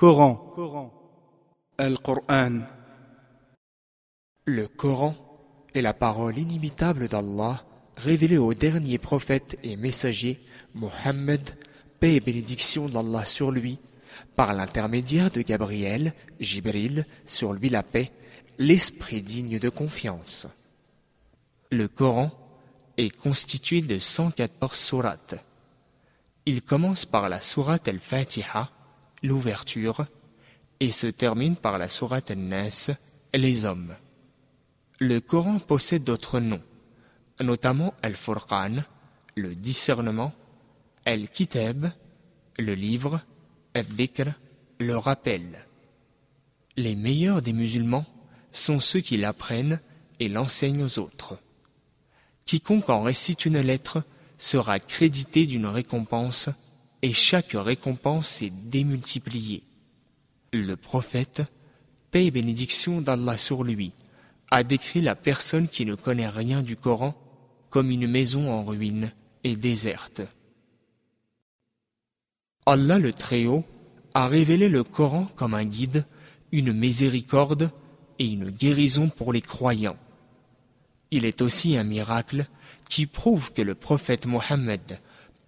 Coran, Al-Qur'an. Le Coran est la parole inimitable d'Allah révélée au dernier prophète et messager Mohammed, paix et bénédiction d'Allah sur lui, par l'intermédiaire de Gabriel, Jibril, sur lui la paix, l'esprit digne de confiance. Le Coran est constitué de 114 sourates. Il commence par la sourate al-Fatiha, l'ouverture, et se termine par la sourate al-Nas, les hommes. Le Coran possède d'autres noms, notamment Al-Furqan, le discernement, Al-Kitab, le livre, Al-Dhikr, le rappel. Les meilleurs des musulmans sont ceux qui l'apprennent et l'enseignent aux autres. Quiconque en récite une lettre sera crédité d'une récompense, et chaque récompense est démultipliée. Le prophète, paix et bénédiction d'Allah sur lui, a décrit la personne qui ne connaît rien du Coran comme une maison en ruine et déserte. Allah le Très-Haut a révélé le Coran comme un guide, une miséricorde et une guérison pour les croyants. Il est aussi un miracle qui prouve que le prophète Mohammed,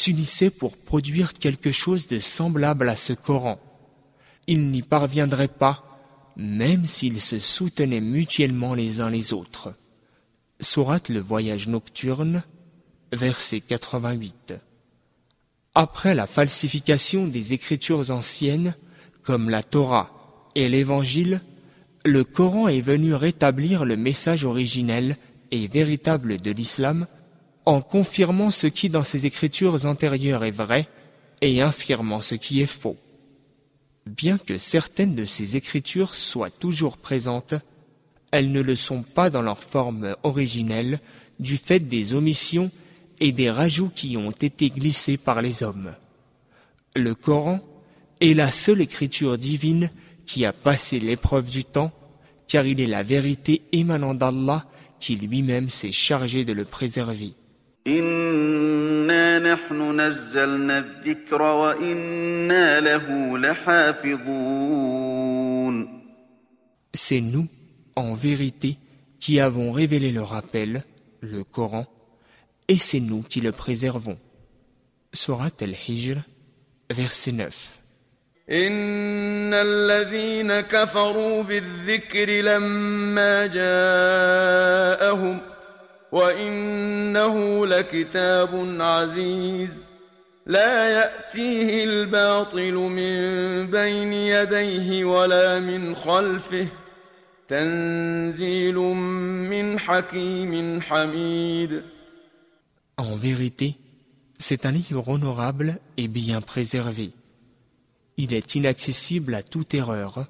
s'unissaient pour produire quelque chose de semblable à ce Coran, ils n'y parviendraient pas, même s'ils se soutenaient mutuellement les uns les autres. Sourate le voyage nocturne, verset 88. Après la falsification des écritures anciennes, comme la Torah et l'Évangile, le Coran est venu rétablir le message originel et véritable de l'islam en confirmant ce qui dans ses écritures antérieures est vrai et infirmant ce qui est faux. Bien que certaines de ces écritures soient toujours présentes, elles ne le sont pas dans leur forme originelle du fait des omissions et des rajouts qui ont été glissés par les hommes. Le Coran est la seule écriture divine qui a passé l'épreuve du temps, car il est la vérité émanant d'Allah qui lui-même s'est chargé de le préserver. C'est nous, en vérité, qui avons révélé le rappel, le Coran, et c'est nous qui le préservons. Surat al-Hijr, verset 9. وإنه لكتاب عزيز لا يأتيه الباطل من بين يديه ولا من خلفه تنزيل من حكيم حميد En vérité, c'est un livre honorable et bien préservé. Il est inaccessible à toute erreur,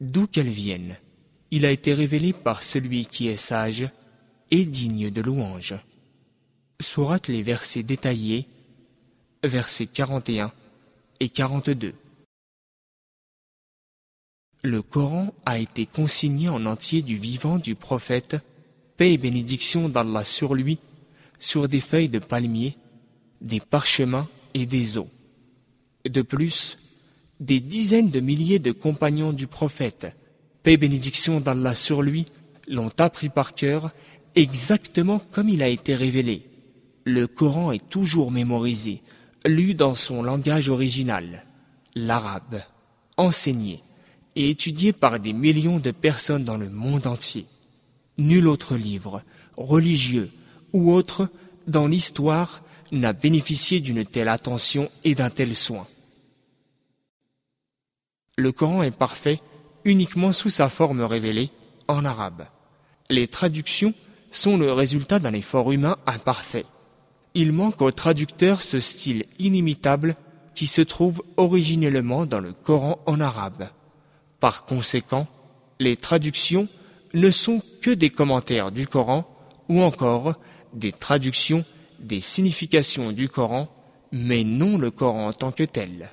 d'où qu'elle vienne. Il a été révélé par celui qui est sage, digne de louange. Sourate les versets détaillés, versets 41 et 42. Le Coran a été consigné en entier du vivant du prophète, paix et bénédiction d'Allah sur lui, sur des feuilles de palmier, des parchemins et des eaux. De plus, des dizaines de milliers de compagnons du prophète, paix et bénédiction d'Allah sur lui, l'ont appris par cœur exactement comme il a été révélé. Le Coran est toujours mémorisé, lu dans son langage original, l'arabe, enseigné et étudié par des millions de personnes dans le monde entier. Nul autre livre, religieux ou autre, dans l'histoire n'a bénéficié d'une telle attention et d'un tel soin. Le Coran est parfait uniquement sous sa forme révélée en arabe. Les traductions sont le résultat d'un effort humain imparfait. Il manque au traducteur ce style inimitable qui se trouve originellement dans le Coran en arabe. Par conséquent, les traductions ne sont que des commentaires du Coran ou encore des traductions des significations du Coran, mais non le Coran en tant que tel.